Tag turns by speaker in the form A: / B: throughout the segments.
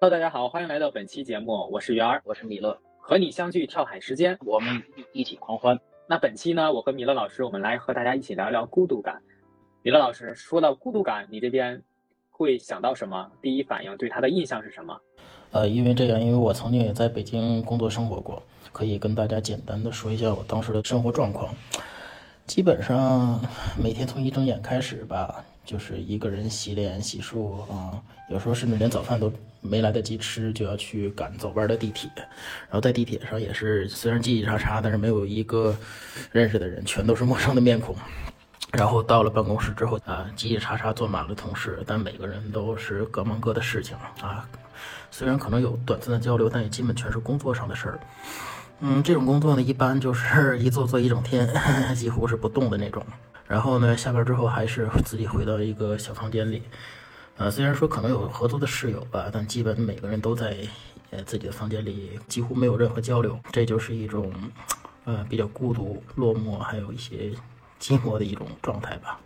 A: Hello，大家好，欢迎来到本期节目，我是元儿，
B: 我是米勒，
A: 和你相聚跳海时间，
B: 我们一起狂欢。
A: 那本期呢，我和米勒老师，我们来和大家一起聊聊孤独感。米勒老师说到孤独感，你这边会想到什么？第一反应对他的印象是什么？
C: 呃，因为这样，因为我曾经也在北京工作生活过，可以跟大家简单的说一下我当时的生活状况。基本上每天从一睁眼开始吧。就是一个人洗脸洗漱啊，有时候甚至连早饭都没来得及吃，就要去赶早班的地铁。然后在地铁上也是，虽然叽叽喳喳，但是没有一个认识的人，全都是陌生的面孔。然后到了办公室之后啊，叽叽喳喳坐满了同事，但每个人都是各忙各的事情啊。虽然可能有短暂的交流，但也基本全是工作上的事儿。嗯，这种工作呢，一般就是一坐坐一整天，几乎是不动的那种。然后呢，下班之后还是自己回到一个小房间里，呃，虽然说可能有合租的室友吧，但基本每个人都在呃自己的房间里，几乎没有任何交流，这就是一种呃比较孤独、落寞，还有一些寂寞的一种状态吧。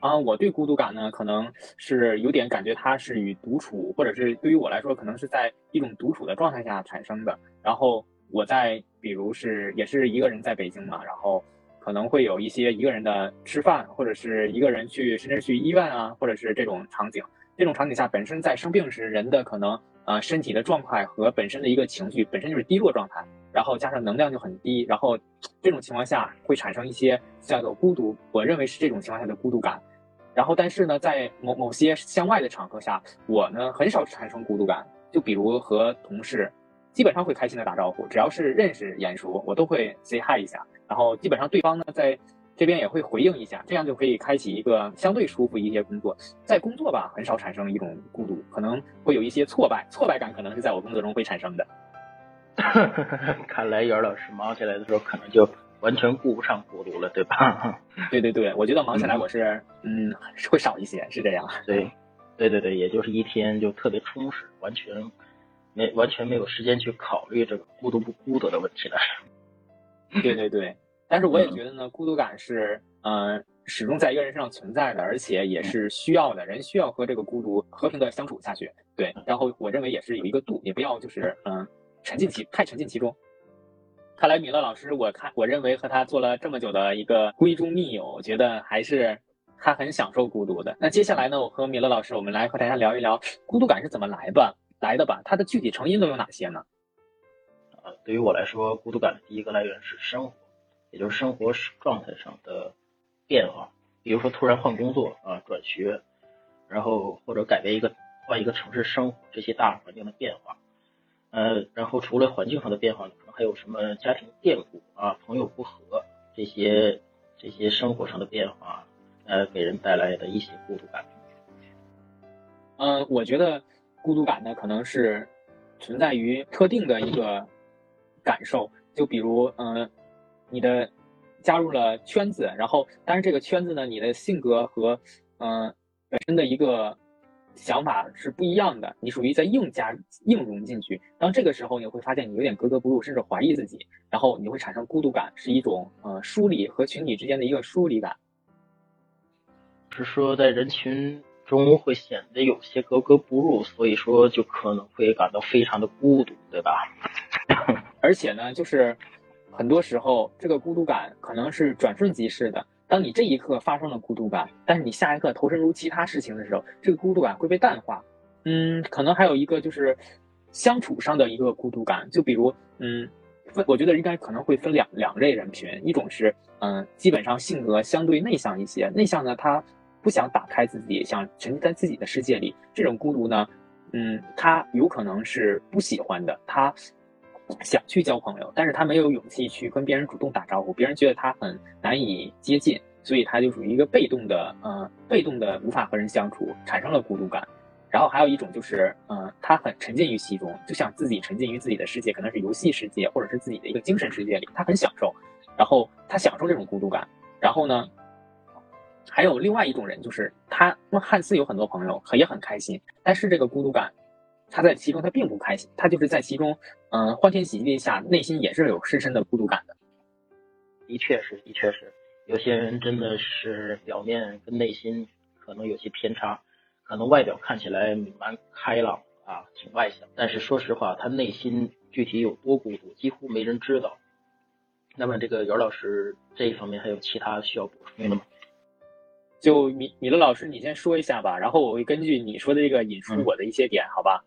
A: 啊，我对孤独感呢，可能是有点感觉它是与独处，或者是对于我来说，可能是在一种独处的状态下产生的。然后我在比如是也是一个人在北京嘛，然后。可能会有一些一个人的吃饭，或者是一个人去，甚至去医院啊，或者是这种场景。这种场景下，本身在生病时，人的可能呃身体的状态和本身的一个情绪本身就是低落状态，然后加上能量就很低，然后这种情况下会产生一些叫做孤独。我认为是这种情况下的孤独感。然后，但是呢，在某某些向外的场合下，我呢很少产生孤独感。就比如和同事，基本上会开心的打招呼，只要是认识眼熟，我都会 say hi 一下。然后基本上对方呢，在这边也会回应一下，这样就可以开启一个相对舒服一些工作。在工作吧，很少产生一种孤独，可能会有一些挫败，挫败感可能是在我工作中会产生的。
B: 看来袁老师忙起来的时候，可能就完全顾不上孤独了，对吧？
A: 对对对，我觉得忙起来我是嗯会少一些，是这样。
B: 对，对对对，也就是一天就特别充实，完全没完全没有时间去考虑这个孤独不孤独的问题了。
A: 对对对，但是我也觉得呢，孤独感是，嗯，始终在一个人身上存在的，而且也是需要的。人需要和这个孤独和平的相处下去。对，然后我认为也是有一个度，也不要就是，嗯，沉浸其太沉浸其中。看来米勒老师，我看我认为和他做了这么久的一个闺中密友，我觉得还是他很享受孤独的。那接下来呢，我和米勒老师，我们来和大家聊一聊孤独感是怎么来吧，来的吧，它的具体成因都有哪些呢？
B: 啊，对于我来说，孤独感的第一个来源是生活，也就是生活状态上的变化。比如说突然换工作啊、转学，然后或者改变一个换一个城市生活，这些大环境的变化。呃，然后除了环境上的变化，可能还有什么家庭变故啊、朋友不和这些这些生活上的变化，呃，给人带来的一些孤独感。
A: 嗯，我觉得孤独感呢，可能是存在于特定的一个。感受，就比如，嗯，你的加入了圈子，然后，但是这个圈子呢，你的性格和，嗯，本身的一个想法是不一样的，你属于在硬加硬融进去。当这个时候，你会发现你有点格格不入，甚至怀疑自己，然后你会产生孤独感，是一种，呃，疏离和群体之间的一个疏离感。
B: 是说在人群中会显得有些格格不入，所以说就可能会感到非常的孤独，对吧？
A: 而且呢，就是很多时候这个孤独感可能是转瞬即逝的。当你这一刻发生了孤独感，但是你下一刻投身入其他事情的时候，这个孤独感会被淡化。嗯，可能还有一个就是相处上的一个孤独感，就比如，嗯，分我觉得应该可能会分两两类人群，一种是，嗯，基本上性格相对内向一些，内向呢他不想打开自己，想沉浸在自己的世界里，这种孤独呢，嗯，他有可能是不喜欢的，他。想去交朋友，但是他没有勇气去跟别人主动打招呼，别人觉得他很难以接近，所以他就属于一个被动的，呃，被动的无法和人相处，产生了孤独感。然后还有一种就是，嗯，他很沉浸于其中，就像自己沉浸于自己的世界，可能是游戏世界或者是自己的一个精神世界里，他很享受，然后他享受这种孤独感。然后呢，还有另外一种人，就是他汉斯有很多朋友，也很开心，但是这个孤独感。他在其中，他并不开心，他就是在其中，嗯，欢天喜地下，内心也是有深深的孤独感的。
B: 的确是，的确是，有些人真的是表面跟内心可能有些偏差，可能外表看起来蛮开朗啊，挺外向，但是说实话，他内心具体有多孤独，几乎没人知道。那么这个袁老师这一方面还有其他需要补充的吗？
A: 就米米勒老师，你先说一下吧，然后我会根据你说的这个引出我的一些点，好吧？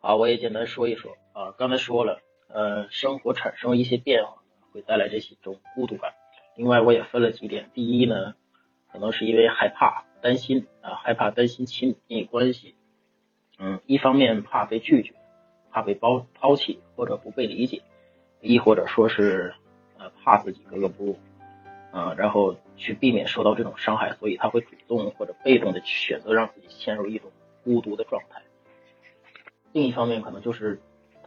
B: 好，我也简单说一说啊。刚才说了，呃，生活产生一些变化，会带来这些种孤独感。另外，我也分了几点。第一呢，可能是因为害怕、担心啊，害怕担心亲密关系。嗯，一方面怕被拒绝，怕被抛抛弃或者不被理解，亦或者说是呃怕自己格格不入，啊，然后去避免受到这种伤害，所以他会主动或者被动的去选择让自己陷入一种孤独的状态。另一方面，可能就是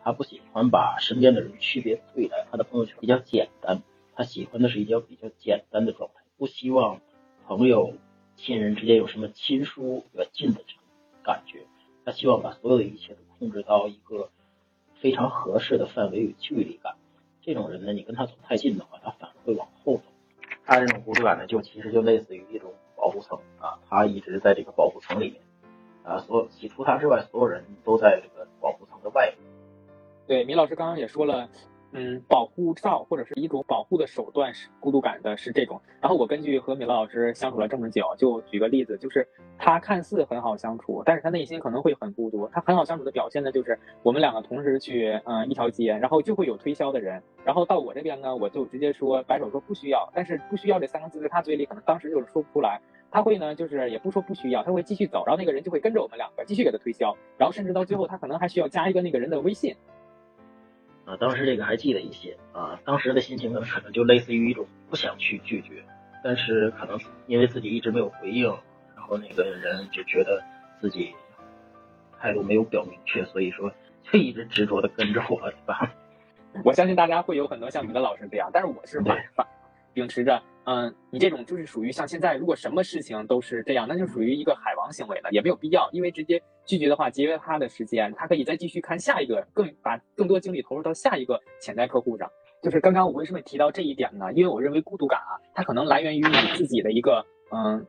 B: 他不喜欢把身边的人区别对待，他的朋友圈比较简单，他喜欢的是一较比较简单的状态，不希望朋友、亲人之间有什么亲疏远近的这种感觉，他希望把所有的一切都控制到一个非常合适的范围与距离感。这种人呢，你跟他走太近的话，他反而会往后走。他这种孤独感呢，就其实就类似于一种保护层啊，他一直在这个保护层里面。啊，所其除他之外，所有人都在这个保护层的外。
A: 对，米老师刚刚也说了，嗯，保护罩或者是一种保护的手段是孤独感的，是这种。然后我根据和米勒老师相处了这么久，就举个例子，就是他看似很好相处，但是他内心可能会很孤独。他很好相处的表现呢，就是我们两个同时去嗯一条街，然后就会有推销的人，然后到我这边呢，我就直接说摆手说不需要，但是不需要这三个字在他嘴里可能当时就是说不出来。他会呢，就是也不说不需要，他会继续走，然后那个人就会跟着我们两个继续给他推销，然后甚至到最后他可能还需要加一个那个人的微信。
B: 啊，当时这个还记得一些啊，当时的心情呢，可能就类似于一种不想去拒绝，但是可能因为自己一直没有回应，然后那个人就觉得自己态度没有表明确，所以说就一直执着的跟着我，对吧？
A: 我相信大家会有很多像你的老师这样，但是我是反反秉持着。嗯，你这种就是属于像现在，如果什么事情都是这样，那就属于一个海王行为了，也没有必要，因为直接拒绝的话，节约他的时间，他可以再继续看下一个，更把更多精力投入到下一个潜在客户上。就是刚刚我为什么提到这一点呢？因为我认为孤独感啊，它可能来源于你自己的一个嗯，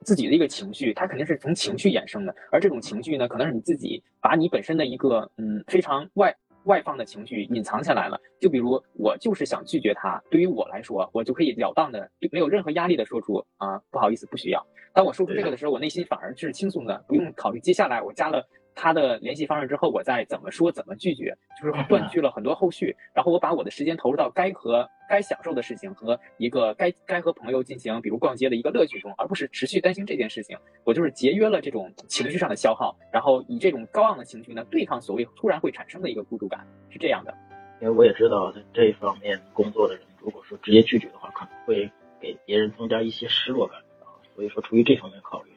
A: 自己的一个情绪，它肯定是从情绪衍生的，而这种情绪呢，可能是你自己把你本身的一个嗯非常外。外放的情绪隐藏起来了，就比如我就是想拒绝他，对于我来说，我就可以了当的，没有任何压力的说出啊，不好意思，不需要。当我说出这个的时候，我内心反而是轻松的，不用考虑接下来我加了。他的联系方式之后，我再怎么说怎么拒绝，就是断去了很多后续。然后我把我的时间投入到该和该享受的事情和一个该该和朋友进行，比如逛街的一个乐趣中，而不是持续担心这件事情。我就是节约了这种情绪上的消耗，然后以这种高昂的情绪呢，对抗所谓突然会产生的一个孤独感，是这样的。
B: 因为我也知道在这一方面工作的人，如果说直接拒绝的话，可能会给别人增加一些失落感啊。所以说出于这方面考虑，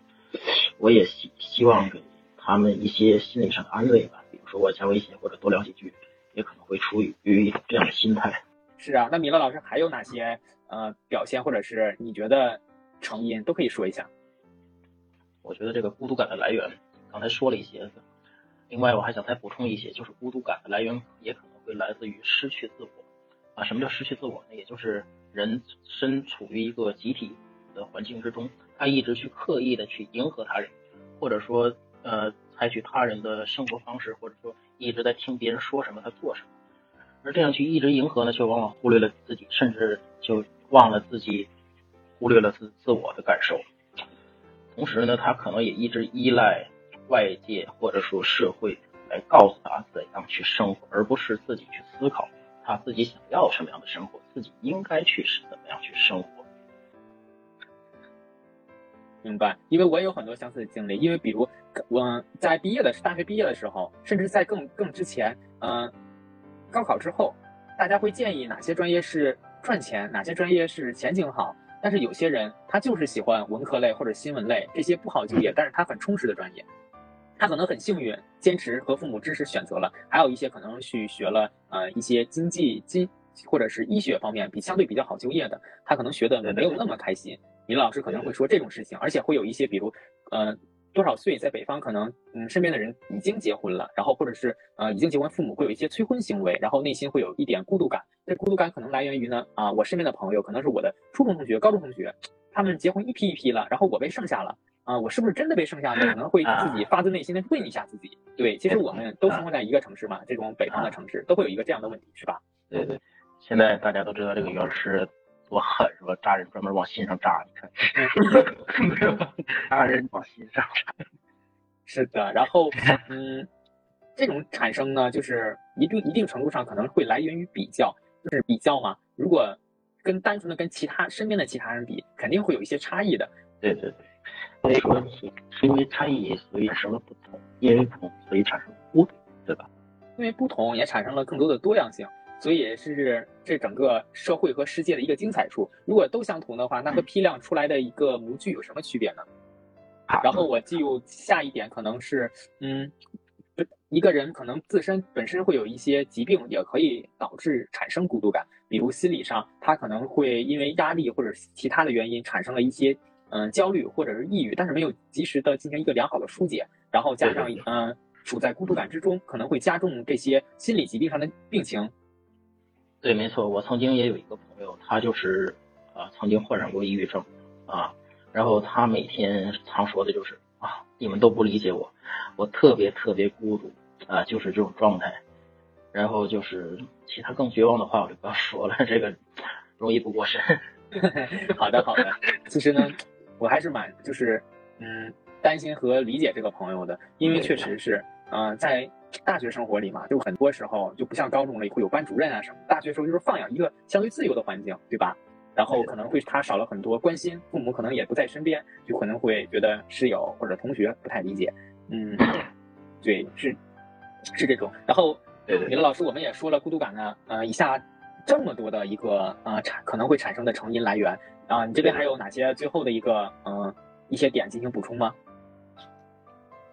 B: 我也希希望给。他们一些心理上的安慰吧，比如说我加微信或者多聊几句，也可能会出于这样的心态。
A: 是啊，那米勒老师还有哪些呃表现，或者是你觉得成因都可以说一下。
B: 我觉得这个孤独感的来源，刚才说了一些，另外我还想再补充一些，就是孤独感的来源也可能会来自于失去自我啊。什么叫失去自我呢？也就是人身处于一个集体的环境之中，他一直去刻意的去迎合他人，或者说。呃，采取他人的生活方式，或者说一直在听别人说什么，他做什么，而这样去一直迎合呢，却往往忽略了自己，甚至就忘了自己，忽略了自自我的感受。同时呢，他可能也一直依赖外界或者说社会来告诉他怎样去生活，而不是自己去思考他自己想要什么样的生活，自己应该去是怎么样去生活。
A: 明白，因为我也有很多相似的经历。因为比如我在毕业的大学毕业的时候，甚至在更更之前，嗯，高考之后，大家会建议哪些专业是赚钱，哪些专业是前景好。但是有些人他就是喜欢文科类或者新闻类这些不好就业，但是他很充实的专业。他可能很幸运，坚持和父母支持选择了。还有一些可能去学了呃一些经济经或者是医学方面比相对比较好就业的，他可能学的没有那么开心。李老师可能会说这种事情，而且会有一些，比如，呃，多少岁在北方可能，嗯，身边的人已经结婚了，然后或者是呃已经结婚，父母会有一些催婚行为，然后内心会有一点孤独感。这孤独感可能来源于呢，啊，我身边的朋友可能是我的初中同学、高中同学，他们结婚一批一批了，然后我被剩下了。啊，我是不是真的被剩下了？可能会自己发自内心的问一下自己。对，其实我们都生活在一个城市嘛，这种北方的城市都会有一个这样的问题，是吧？
B: 对对，现在大家都知道这个袁老师多狠是吧？扎人专门往心上扎，你看，扎人往心上扎。
A: 是的，然后嗯，这种产生呢，就是一定一定程度上可能会来源于比较，就是比较嘛。如果跟单纯的跟其他身边的其他人比，肯定会有一些差异的。
B: 对对对，所以说是因为差异，所以产生了不同；因为不同，所以产生不同，对吧？
A: 因为不同，也产生了更多的多样性，所以是这整个社会和世界的一个精彩处。如果都相同的话，那和批量出来的一个模具有什么区别呢？然后我记入下一点，可能是，嗯，一个人可能自身本身会有一些疾病，也可以导致产生孤独感。比如心理上，他可能会因为压力或者其他的原因产生了一些，嗯，焦虑或者是抑郁，但是没有及时的进行一个良好的疏解，然后加上，嗯，处在孤独感之中，可能会加重这些心理疾病上的病情。
B: 对，没错，我曾经也有一个朋友，他就是，啊，曾经患上过抑郁症，啊。然后他每天常说的就是啊，你们都不理解我，我特别特别孤独啊，就是这种状态。然后就是其他更绝望的话，我就不要说了，这个容易不过审。
A: 好的好的，其实呢，我还是蛮就是嗯担心和理解这个朋友的，因为确实是嗯在大学生活里嘛，就很多时候就不像高中了会有班主任啊什么，大学时候就是放养一个相对自由的环境，对吧？然后可能会他少了很多关心，父母可能也不在身边，就可能会觉得室友或者同学不太理解。嗯，对，是是这种。然后，李乐老师，我们也说了孤独感呢，呃，以下这么多的一个呃产可能会产生的成因来源啊，你这边还有哪些最后的一个嗯一些点进行补充吗？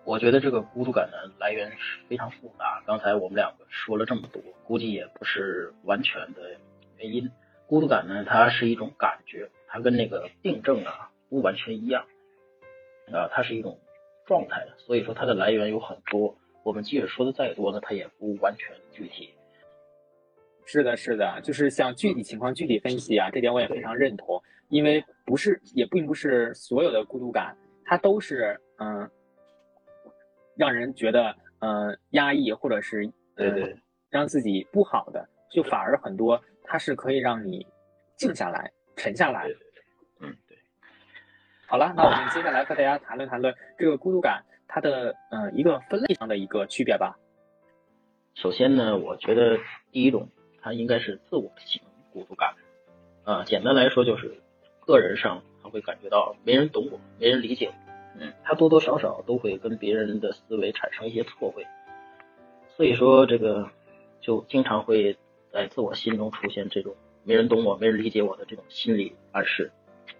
B: 我觉得这个孤独感的来源是非常复杂，刚才我们两个说了这么多，估计也不是完全的原因。孤独感呢，它是一种感觉，它跟那个病症啊不完全一样啊，它是一种状态，所以说它的来源有很多。我们即使说的再多呢，它也不完全具体。
A: 是的，是的，就是像具体情况具体分析啊，这点我也非常认同。因为不是，也并不是所有的孤独感，它都是嗯，让人觉得呃压抑或者是
B: 对对
A: 让自己不好的，就反而很多。它是可以让你静下来、沉下来。
B: 嗯，对。
A: 好了，那我们接下来和大家谈论谈论这个孤独感它的呃一个分类上的一个区别吧。
B: 首先呢，我觉得第一种它应该是自我型孤独感。啊，简单来说就是个人上他会感觉到没人懂我，没人理解我。嗯，他多多少少都会跟别人的思维产生一些错位，所以说这个就经常会。在自我心中出现这种没人懂我、没人理解我的这种心理暗示，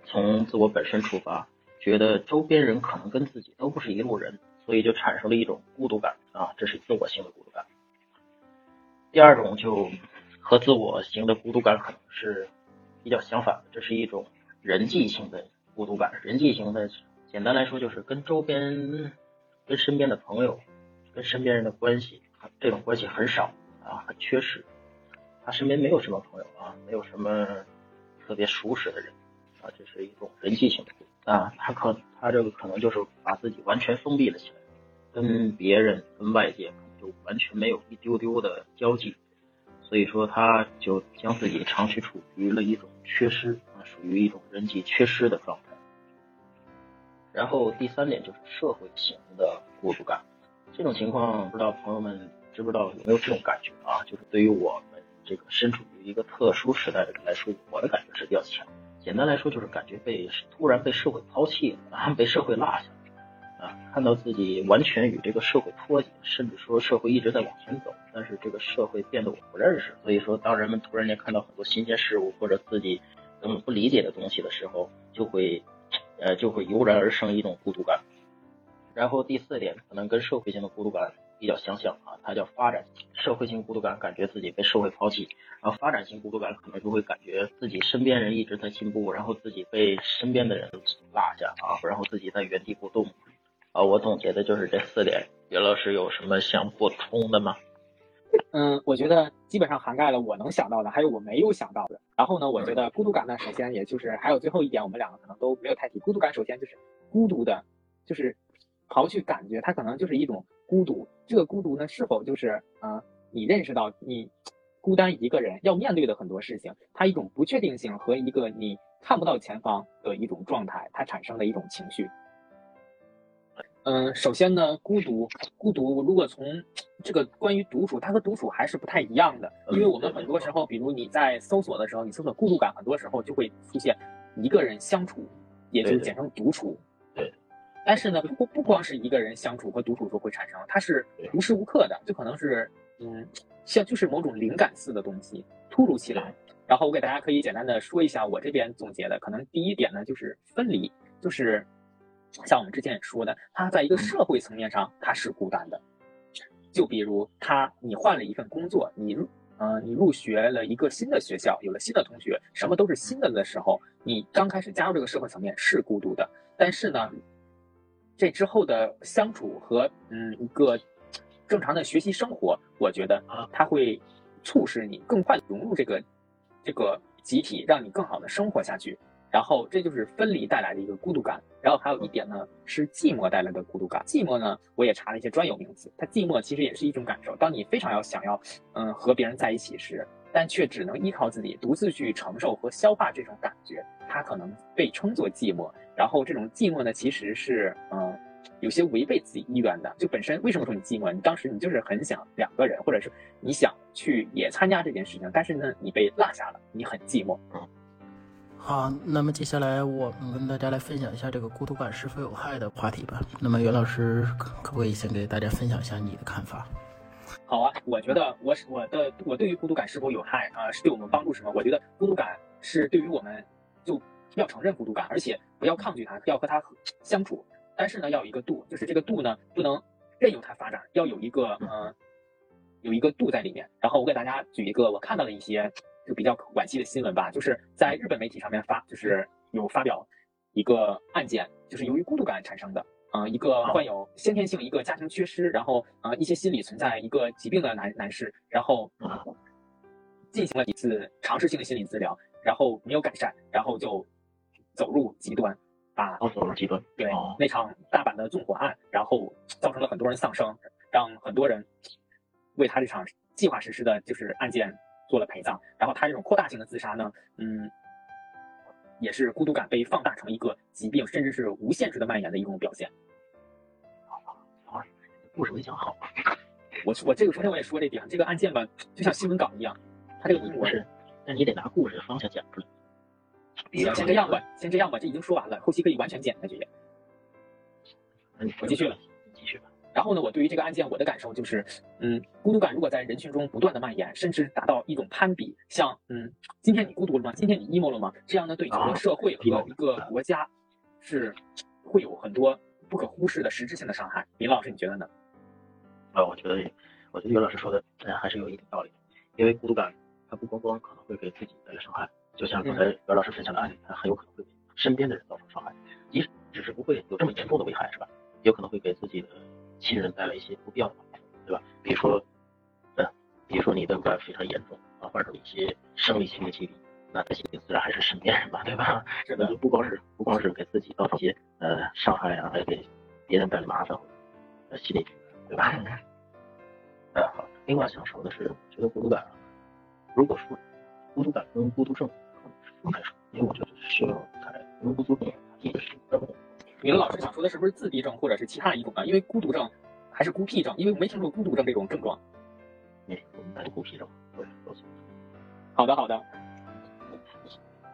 B: 从自我本身出发，觉得周边人可能跟自己都不是一路人，所以就产生了一种孤独感啊，这是自我型的孤独感。第二种就和自我型的孤独感可能是比较相反的，这是一种人际性的孤独感。人际型的，简单来说就是跟周边、跟身边的朋友、跟身边人的关系，这种关系很少啊，很缺失。他身边没有什么朋友啊，没有什么特别熟识的人啊，这是一种人际性的啊。他可他这个可能就是把自己完全封闭了起来，跟别人跟外界就完全没有一丢丢的交际，所以说他就将自己长期处于了一种缺失啊，属于一种人际缺失的状态。然后第三点就是社会型的孤独感，这种情况不知道朋友们知不知道有没有这种感觉啊？就是对于我们。这个身处于一个特殊时代的人来说，我的感觉是比较强。简单来说，就是感觉被突然被社会抛弃了，啊，被社会落下了，啊，看到自己完全与这个社会脱节，甚至说社会一直在往前走，但是这个社会变得我不认识。所以说，当人们突然间看到很多新鲜事物或者自己根本不理解的东西的时候，就会，呃，就会油然而生一种孤独感。然后第四点，可能跟社会性的孤独感。比较相像啊，它叫发展社会性孤独感，感觉自己被社会抛弃；然后发展性孤独感可能就会感觉自己身边人一直在进步，然后自己被身边的人落下啊，然后自己在原地不动啊。我总结的就是这四点，袁老师有什么想补充的吗？
A: 嗯，我觉得基本上涵盖了我能想到的，还有我没有想到的。然后呢，我觉得孤独感呢，首先也就是还有最后一点，我们两个可能都没有太提。孤独感首先就是孤独的就是刨去感觉，它可能就是一种孤独。这个孤独呢，是否就是啊，你认识到你孤单一个人要面对的很多事情，它一种不确定性和一个你看不到前方的一种状态，它产生的一种情绪。嗯，首先呢，孤独，孤独，如果从这个关于独处，它和独处还是不太一样的，因为我们很多时候，比如你在搜索的时候，你搜索孤独感，很多时候就会出现一个人相处，也就简称独处。
B: 对。
A: 但是呢，不不光是一个人相处和独处时候会产生，它是无时无刻的，就可能是嗯，像就是某种灵感似的东西突如其来。然后我给大家可以简单的说一下我这边总结的，可能第一点呢就是分离，就是。像我们之前也说的，他在一个社会层面上他是孤单的，就比如他你换了一份工作，你入呃你入学了一个新的学校，有了新的同学，什么都是新的的时候，你刚开始加入这个社会层面是孤独的，但是呢，这之后的相处和嗯一个正常的学习生活，我觉得啊，它会促使你更快融入这个这个集体，让你更好的生活下去。然后这就是分离带来的一个孤独感，然后还有一点呢是寂寞带来的孤独感。寂寞呢，我也查了一些专有名词，它寂寞其实也是一种感受。当你非常要想要，嗯，和别人在一起时，但却只能依靠自己独自去承受和消化这种感觉，它可能被称作寂寞。然后这种寂寞呢，其实是，嗯，有些违背自己意愿的。就本身为什么说你寂寞？你当时你就是很想两个人，或者是你想去也参加这件事情，但是呢，你被落下了，你很寂寞。
C: 好，那么接下来我们跟大家来分享一下这个孤独感是否有害的话题吧。那么袁老师可不可以先给大家分享一下你的看法？
A: 好啊，我觉得我我的我对于孤独感是否有害啊，是对我们帮助什么？我觉得孤独感是对于我们就要承认孤独感，而且不要抗拒它，要和它相处。但是呢，要有一个度，就是这个度呢不能任由它发展，要有一个嗯有一个度在里面。然后我给大家举一个我看到的一些。就比较惋惜的新闻吧，就是在日本媒体上面发，就是有发表一个案件，就是由于孤独感产生的，啊，一个患有先天性一个家庭缺失，然后呃一些心理存在一个疾病的男男士，然后进行了几次尝试性的心理治疗，然后没有改善，然后就走入极端，
B: 啊，走入极端，
A: 对，那场大阪的纵火案，然后造成了很多人丧生，让很多人为他这场计划实施的就是案件。做了陪葬，然后他这种扩大性的自杀呢，嗯，也是孤独感被放大成一个疾病，甚至是无限制的蔓延的一种表现。
B: 好，故事没讲好。
A: 我我这个昨天我也说这点，这个案件吧，就像新闻稿一样，它这个
B: 不是，但你得拿故事的方向讲出来。
A: 行，先这样吧，先这样吧，这已经说完了，后期可以完全剪下去。我继续了。然后呢，我对于这个案件，我的感受就是，嗯，孤独感如果在人群中不断的蔓延，甚至达到一种攀比，像，嗯，今天你孤独了吗？今天你 emo 了吗？这样呢，对整个社会和一个国家，是会有很多不可忽视的实质性的伤害。林老师，你觉得呢？
B: 啊，我觉得，我觉得袁老师说的，嗯，还是有一点道理。因为孤独感，它不光光可能会给自己带来伤害，就像刚才袁老师分享的案例，它很有可能会给身边的人造成伤害，即使只是不会有这么严重的危害，是吧？有可能会给自己的。亲人带来一些不必要的麻烦，对吧？比如说，呃，比如说你的感非常严重啊，患上一些生理性的疾病，那他心里自然还是身边人嘛，对吧？
A: 这个，
B: 不光是不光是给自己造成一些呃伤害啊，还给别人带来麻烦，呃，心理对吧？呃，好。另外想说的是，觉得孤独感，如果说孤独感跟孤独症分开说，因为我觉得需要开，因为孤独症一直是
A: 你们老师想说的是不是自闭症或者是其他的一种啊？因为孤独症还是孤僻症？因为我没听说过孤独症这种症状。
B: 没，那是孤僻症。对，
A: 好的，好的。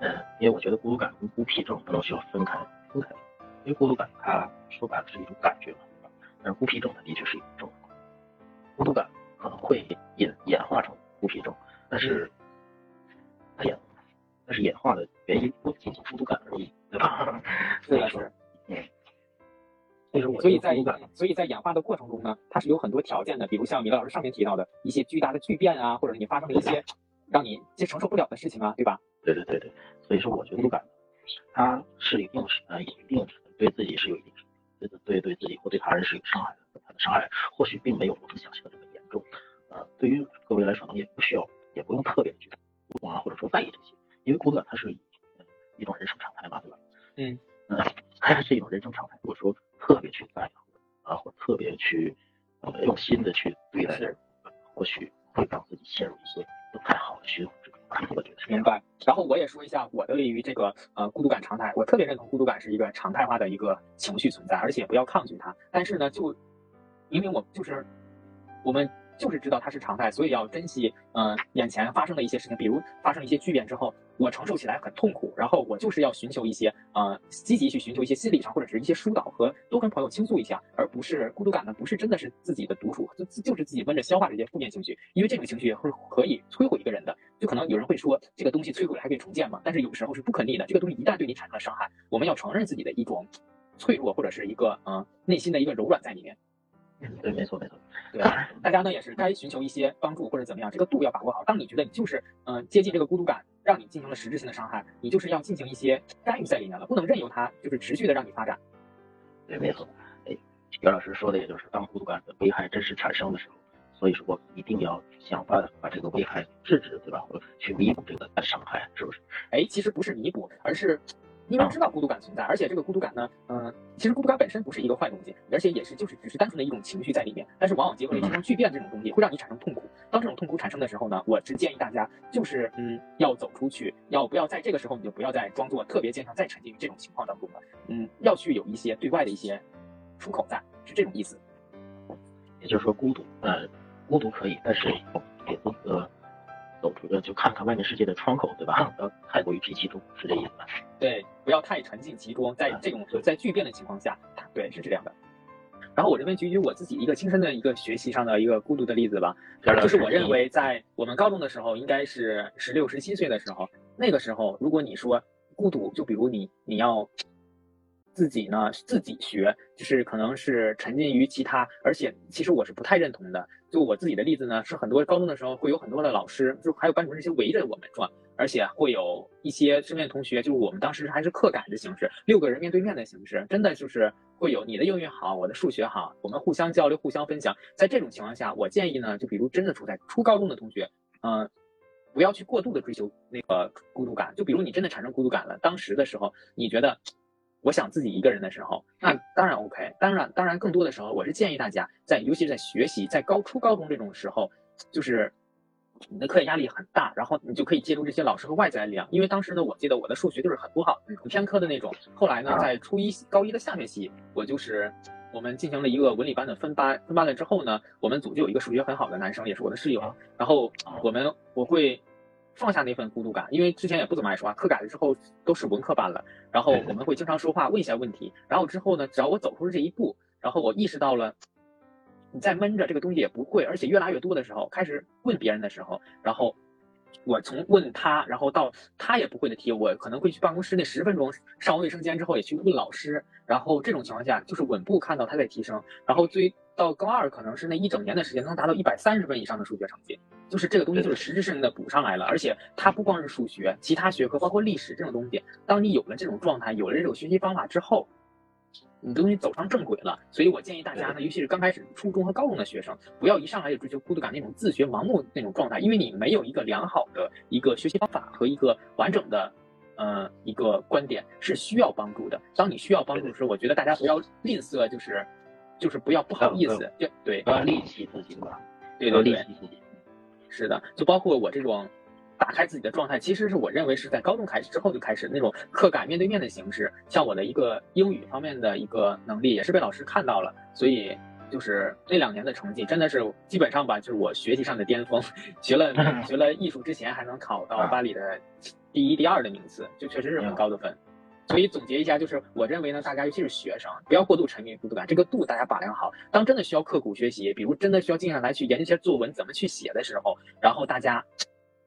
B: 嗯，因为我觉得孤独感跟孤僻症可能需要分开，分开。因为孤独感它说白了是一种感觉嘛，对吧？但是孤僻症它的确是一种症状。孤独感可能会演演化成孤僻症，但是它演，但是演化的原因不仅仅孤独感而已，对吧？
A: 是的，是。所以在所以在演化的过程中呢，它是有很多条件的，比如像米勒老师上面提到的一些巨大的巨变啊，或者你发生了一些让你接承受不了的事情啊，对吧？
B: 对对对对，所以说我觉得孤独感，它是一定是呃一定是对自己是有一定对对对自己或对他人是有伤害的，它的伤害或许并没有我们想象的这么严重，呃，对于各位来说呢，也不需要也不用特别的去啊或者说在意这些，因为孤独感它是一种人生常态嘛，对吧？
A: 嗯
B: 嗯，它是一种人生常态，如果说。特别去在乎啊，或特别去用心的去对待，或许会让自己陷入一些不太好的循环之中。我觉得
A: 明白。然后我也说一下我对于这个呃孤独感常态，我特别认同孤独感是一个常态化的一个情绪存在，而且不要抗拒它。但是呢，就明明我就是我们。就是知道它是常态，所以要珍惜，嗯，眼前发生的一些事情，比如发生一些巨变之后，我承受起来很痛苦，然后我就是要寻求一些，呃，积极去寻求一些心理上或者是一些疏导和多跟朋友倾诉一下，而不是孤独感呢，不是真的是自己的独处，就就是自己闷着消化这些负面情绪，因为这种情绪会可以摧毁一个人的，就可能有人会说这个东西摧毁还可以重建嘛，但是有时候是不可逆的，这个东西一旦对你产生了伤害，我们要承认自己的一种脆弱或者是一个，嗯，内心的一个柔软在里面。
B: 对，没错，没错。
A: 对，大家呢也是该寻求一些帮助或者怎么样，这个度要把握好。当你觉得你就是嗯接近这个孤独感，让你进行了实质性的伤害，你就是要进行一些干预在里面了，不能任由它就是持续的让你发展。
B: 对，没错。哎，袁老师说的也就是，当孤独感的危害真实产生的时候，所以说我一定要想办法把这个危害制止，对吧？去弥补这个伤害，是不是？
A: 哎，其实不是弥补，而是。因为知道孤独感存在，而且这个孤独感呢，嗯，其实孤独感本身不是一个坏东西，而且也是就是只是单纯的一种情绪在里面，但是往往结合了情绪巨变这种东西，会让你产生痛苦。当这种痛苦产生的时候呢，我只建议大家就是嗯，要走出去，要不要在这个时候你就不要再装作特别坚强，再沉浸于这种情况当中了，嗯，要去有一些对外的一些出口在，是这种意思。
B: 也就是说，孤独，呃，孤独可以，但是也不得。走出去就看看外面世界的窗口，对吧？不要太过于脾气中，是这意思吧？
A: 对，不要太沉浸其中，在这种在巨变的情况下，对，是这样的。然后我这边举举我自己一个亲身的一个学习上的一个孤独的例子吧，就是我认为在我们高中的时候，应该是十六、十七岁的时候，那个时候，如果你说孤独，就比如你你要自己呢自己学，就是可能是沉浸于其他，而且其实我是不太认同的。就我自己的例子呢，是很多高中的时候会有很多的老师，就还有班主任这些围着我们转，而且会有一些身边同学，就是我们当时还是课改的形式，六个人面对面的形式，真的就是会有你的英语好，我的数学好，我们互相交流、互相分享。在这种情况下，我建议呢，就比如真的处在初高中的同学，嗯，不要去过度的追求那个孤独感。就比如你真的产生孤独感了，当时的时候你觉得。我想自己一个人的时候，那当然 OK。当然，当然更多的时候，我是建议大家在，尤其是在学习，在高初高中这种时候，就是你的课业压力很大，然后你就可以借助这些老师和外在力量。因为当时呢，我记得我的数学就是很不好，很偏科的那种。后来呢，在初一高一的下学期，我就是我们进行了一个文理班的分班，分班了之后呢，我们组就有一个数学很好的男生，也是我的室友。然后我们我会。放下那份孤独感，因为之前也不怎么爱说话，课改了之后都是文科班了，然后我们会经常说话，问一些问题，然后之后呢，只要我走出了这一步，然后我意识到了，你再闷着这个东西也不会，而且越来越多的时候，开始问别人的时候，然后我从问他，然后到他也不会的题，我可能会去办公室那十分钟上完卫生间之后也去问老师，然后这种情况下就是稳步看到他在提升，然后最。到高二可能是那一整年的时间能达到一百三十分以上的数学成绩，就是这个东西就是实质性的补上来了，而且它不光是数学，其他学科包括历史这种东西，当你有了这种状态，有了这种学习方法之后，你东西走上正轨了。所以我建议大家呢，尤其是刚开始初中和高中的学生，不要一上来就追求孤独感那种自学盲目那种状态，因为你没有一个良好的一个学习方法和一个完整的，呃，一个观点是需要帮助的。当你需要帮助的时候，我觉得大家不要吝啬，就是。就是不要不好意思，就对，
B: 不要戾气自己吧，
A: 对对对，是的，就包括我这种打开自己的状态，其实是我认为是在高中开始之后就开始那种课改面对面的形式，像我的一个英语方面的一个能力也是被老师看到了，所以就是那两年的成绩真的是基本上吧，就是我学习上的巅峰，学了 学了艺术之前还能考到班里的第一、第二的名次，就确实是很高的分。所以总结一下，就是我认为呢，大家尤其是学生，不要过度沉迷孤独感，这个度大家把量好。当真的需要刻苦学习，比如真的需要静下来去研究一些作文怎么去写的时候，然后大家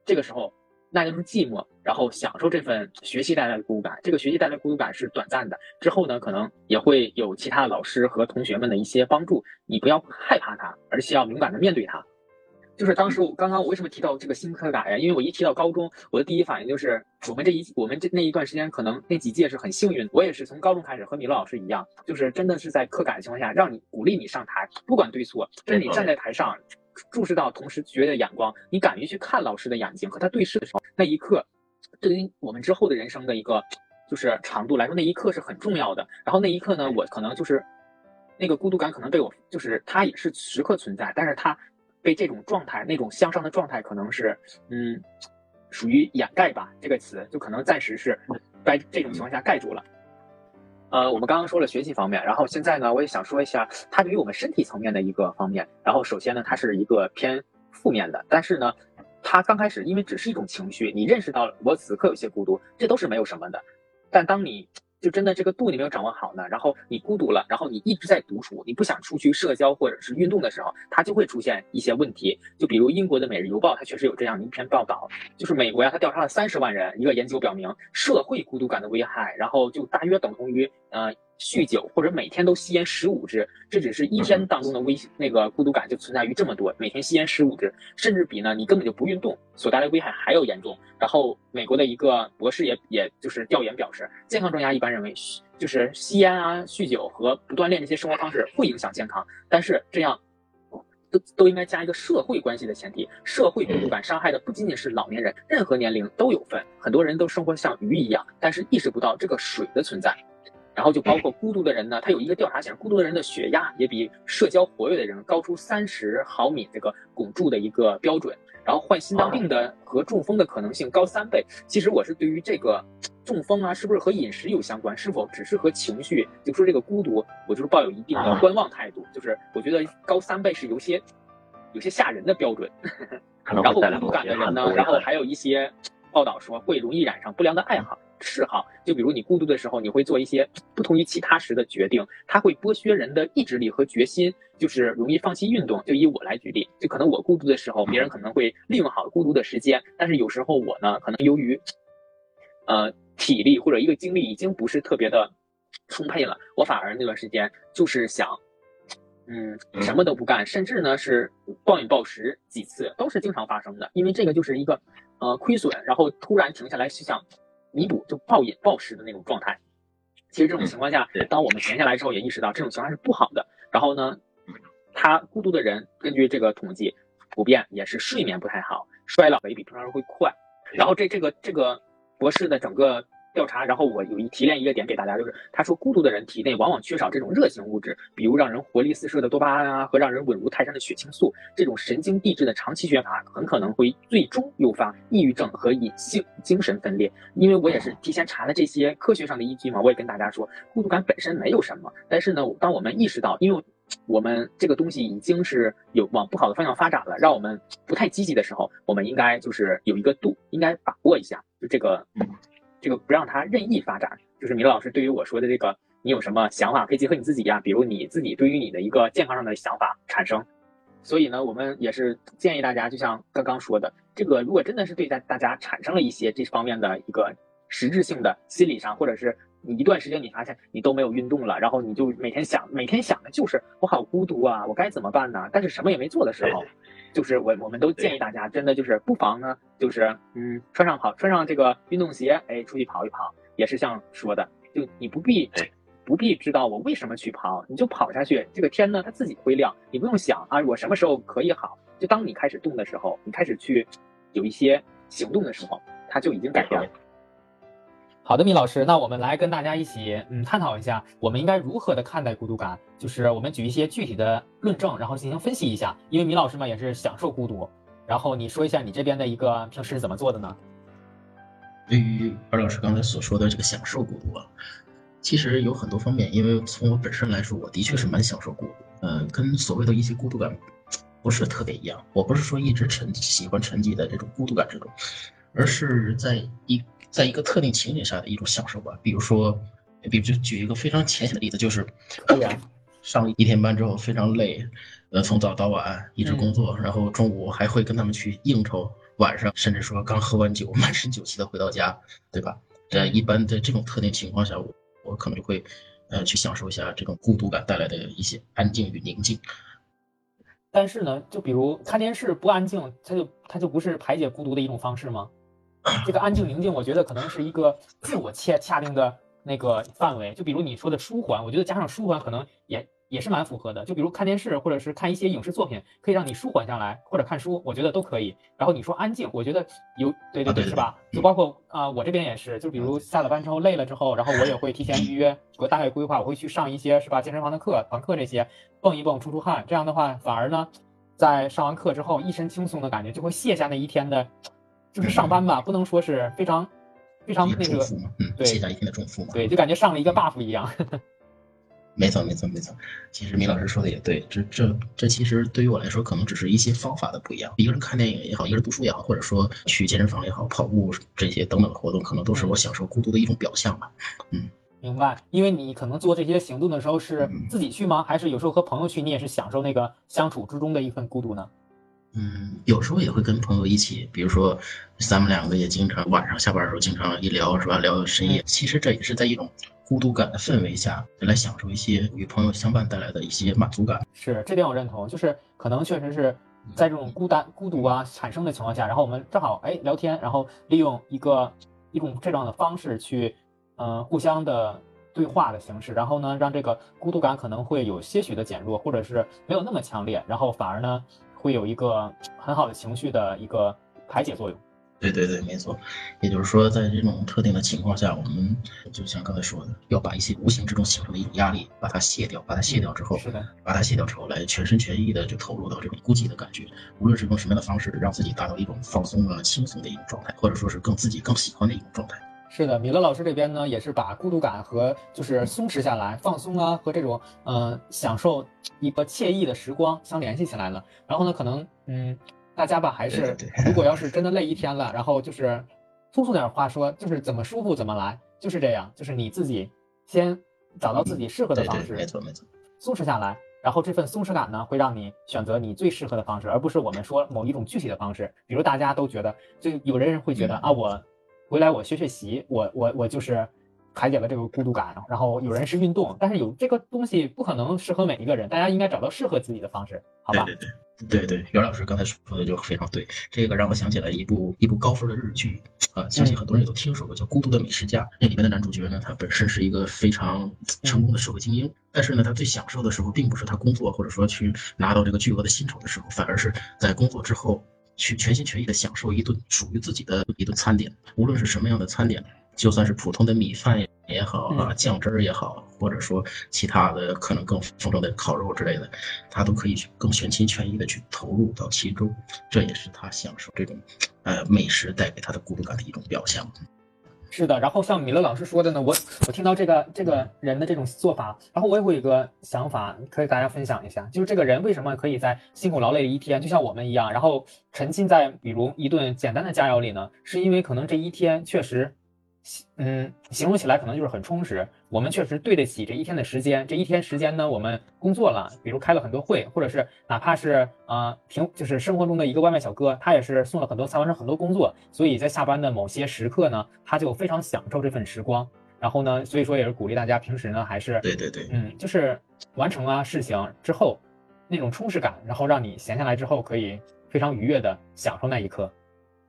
A: 这个时候耐得住寂寞，然后享受这份学习带来的孤独感。这个学习带来的孤独感是短暂的，之后呢，可能也会有其他的老师和同学们的一些帮助。你不要害怕它，而是要勇敢的面对它。就是当时我刚刚我为什么提到这个新课改呀？因为我一提到高中，我的第一反应就是我们这一我们这那一段时间可能那几届是很幸运。我也是从高中开始和米勒老师一样，就是真的是在课改的情况下，让你鼓励你上台，不管对错，就是你站在台上，注视到同时觉的眼光，你敢于去看老师的眼睛和他对视的时候，那一刻，对于我们之后的人生的一个就是长度来说，那一刻是很重要的。然后那一刻呢，我可能就是那个孤独感可能被我，就是它也是时刻存在，但是它被这种状态，那种向上的状态，可能是，嗯，属于掩盖吧，这个词就可能暂时是在这种情况下盖住了。呃，我们刚刚说了学习方面，然后现在呢，我也想说一下它对于我们身体层面的一个方面。然后首先呢，它是一个偏负面的，但是呢，它刚开始因为只是一种情绪，你认识到我此刻有些孤独，这都是没有什么的。但当你就真的这个度你没有掌握好呢，然后你孤独了，然后你一直在独处，你不想出去社交或者是运动的时候，它就会出现一些问题。就比如英国的《每日邮报》，它确实有这样的一篇报道，就是美国呀，它调查了三十万人，一个研究表明社会孤独感的危害，然后就大约等同于呃。酗酒或者每天都吸烟十五支，这只是一天当中的危那个孤独感就存在于这么多。每天吸烟十五支，甚至比呢你根本就不运动所带来的危害还要严重。然后美国的一个博士也也就是调研表示，健康专家一般认为，就是吸烟啊、酗酒和不锻炼这些生活方式会影响健康，但是这样都都应该加一个社会关系的前提。社会孤独感伤害的不仅仅是老年人，任何年龄都有份。很多人都生活像鱼一样，但是意识不到这个水的存在。然后就包括孤独的人呢，他有一个调查显示，孤独的人的血压也比社交活跃的人高出三十毫米这个汞柱的一个标准，然后患心脏病的和中风的可能性高三倍。其实我是对于这个中风啊，是不是和饮食有相关，是否只是和情绪，就说这个孤独，我就是抱有一定的观望态度，就是我觉得高三倍是有些有些吓人的标准。然后孤独感的人呢，然后还有一些报道说会容易染上不良的爱好。嗜好，就比如你孤独的时候，你会做一些不同于其他时的决定，它会剥削人的意志力和决心，就是容易放弃运动。就以我来举例，就可能我孤独的时候，别人可能会利用好孤独的时间，但是有时候我呢，可能由于，呃，体力或者一个精力已经不是特别的充沛了，我反而那段时间就是想，嗯，什么都不干，甚至呢是暴饮暴食几次，都是经常发生的。因为这个就是一个，呃，亏损，然后突然停下来想。弥补就暴饮暴食的那种状态，其实这种情况下，当我们闲下来之后，也意识到这种情况是不好的。然后呢，他孤独的人，根据这个统计，普遍也是睡眠不太好，衰老也比平常人会快。然后这这个这个博士的整个。调查，然后我有一提炼一个点给大家，就是他说孤独的人体内往往缺少这种热性物质，比如让人活力四射的多巴胺啊，和让人稳如泰山的血清素。这种神经递质的长期缺乏，很可能会最终诱发抑郁症和隐性精神分裂。因为我也是提前查了这些科学上的依据嘛，我也跟大家说，孤独感本身没有什么，但是呢，当我们意识到，因为我们这个东西已经是有往不好的方向发展了，让我们不太积极的时候，我们应该就是有一个度，应该把握一下，就这个。这个不让它任意发展，就是米勒老师对于我说的这个，你有什么想法可以结合你自己呀？比如你自己对于你的一个健康上的想法产生。所以呢，我们也是建议大家，就像刚刚说的，这个如果真的是对大大家产生了一些这方面的一个实质性的心理上，或者是你一段时间你发现你都没有运动了，然后你就每天想每天想的就是我好孤独啊，我该怎么办呢？但是什么也没做的时候。就是我，我们都建议大家，真的就是不妨呢，就是嗯，穿上跑，穿上这个运动鞋，哎，出去跑一跑，也是像说的，就你不必，不必知道我为什么去跑，你就跑下去，这个天呢，它自己会亮，你不用想啊，我什么时候可以好，就当你开始动的时候，你开始去有一些行动的时候，它就已经改变了。
D: 好的，米老师，那我们来跟大家一起嗯探讨一下，我们应该如何的看待孤独感？就是我们举一些具体的论证，然后进行分析一下。因为米老师嘛也是享受孤独，然后你说一下你这边的一个平时怎么做的呢？
C: 对于二老师刚才所说的这个享受孤独啊，其实有很多方面。因为从我本身来说，我的确是蛮享受孤独，嗯，跟所谓的一些孤独感不是特别一样。我不是说一直沉喜欢沉寂在这种孤独感之中，而是在一。在一个特定情景下的一种享受吧，比如说，比如就举一个非常浅显的例子，就是 上一天班之后非常累，呃，从早到晚一直工作，然后中午还会跟他们去应酬，晚上甚至说刚喝完酒，满身酒气的回到家，对吧？在一般在这种特定情况下，我我可能就会，呃，去享受一下这种孤独感带来的一些安静与宁静。
D: 但是呢，就比如看电视不安静，它就它就不是排解孤独的一种方式吗？这个安静宁静，我觉得可能是一个自我切恰定的那个范围。就比如你说的舒缓，我觉得加上舒缓，可能也
A: 也是蛮符合的。就比如看电视或者是看一些影视作品，可以让你舒缓下来，或者看书，我觉得都可以。然后你说安静，我觉得有对对对，是吧？就包括啊，我这边也是，就比如下了班之后累了之后，然后我也会提前预约，我大概规划，我会去上一些是吧健身房的课、团课这些，蹦一蹦、出出汗。这样的话，反而呢，在上完课之后，一身轻松的感觉，就会卸下那一天的，就是上班吧，不能说是非常。非常那个，
C: 嗯，卸下一天的重负嘛，
A: 对，就感觉上了一个 buff 一样。
C: 没错，没错，没错。其实米老师说的也对，这这这其实对于我来说，可能只是一些方法的不一样。一个人看电影也好，一个人读书也好，或者说去健身房也好，跑步这些等等的活动，可能都是我享受孤独的一种表象吧。嗯，
A: 明白。因为你可能做这些行动的时候是自己去吗？还是有时候和朋友去，你也是享受那个相处之中的一份孤独呢？
C: 嗯，有时候也会跟朋友一起，比如说咱们两个也经常晚上下班的时候经常一聊，是吧？聊到深夜。其实这也是在一种孤独感的氛围下来享受一些与朋友相伴带来的一些满足感。
A: 是这点我认同，就是可能确实是在这种孤单、孤独啊产生的情况下，然后我们正好哎聊天，然后利用一个一种这样的方式去嗯互相的对话的形式，然后呢让这个孤独感可能会有些许的减弱，或者是没有那么强烈，然后反而呢。会有一个很好的情绪的一个排解作用。
C: 对对对，没错。也就是说，在这种特定的情况下，我们就像刚才说的，要把一些无形之中形成的一种压力，把它卸掉。把它卸掉之后，
A: 是的，
C: 把它卸掉之后，来全身全意的就投入到这种孤寂的感觉。无论是用什么样的方式，让自己达到一种放松啊、轻松的一种状态，或者说是更自己更喜欢的一种状态。
A: 是的，米勒老师这边呢，也是把孤独感和就是松弛下来、放松啊，和这种呃享受一个惬意的时光相联系起来了。然后呢，可能嗯，大家吧，还是如果要是真的累一天了，然后就是粗俗点话说，就是怎么舒服怎么来，就是这样，就是你自己先找到自己适合的方式，
C: 没错没错，
A: 松弛下来，然后这份松弛感呢，会让你选择你最适合的方式，而不是我们说某一种具体的方式。比如大家都觉得，就有的人会觉得啊，我。回来我学学习，我我我就是排解了这个孤独感。然后有人是运动，但是有这个东西不可能适合每一个人，大家应该找到适合自己的方式，好吧？
C: 对对对对对，袁老师刚才说的就非常对，这个让我想起来一部一部高分的日剧啊，相信很多人也都听说过，叫《孤独的美食家》。那里面的男主角呢，他本身是一个非常成功的社会精英，但是呢，他最享受的时候，并不是他工作或者说去拿到这个巨额的薪酬的时候，反而是在工作之后。去全心全意的享受一顿属于自己的一顿餐点，无论是什么样的餐点，就算是普通的米饭也好啊，酱汁儿也好，或者说其他的可能更丰盛的烤肉之类的，他都可以去更全心全意的去投入到其中，这也是他享受这种，呃，美食带给他的孤独感的一种表象。
A: 是的，然后像米勒老师说的呢，我我听到这个这个人的这种做法，然后我也会有一个想法，可以大家分享一下，就是这个人为什么可以在辛苦劳累的一天，就像我们一样，然后沉浸在比如一顿简单的佳肴里呢？是因为可能这一天确实。嗯，形容起来可能就是很充实。我们确实对得起这一天的时间。这一天时间呢，我们工作了，比如开了很多会，或者是哪怕是啊，平就是生活中的一个外卖小哥，他也是送了很多餐，完成很多工作。所以在下班的某些时刻呢，他就非常享受这份时光。然后呢，所以说也是鼓励大家平时呢，还是
C: 对对对，
A: 嗯，就是完成了事情之后那种充实感，然后让你闲下来之后可以非常愉悦的享受那一刻。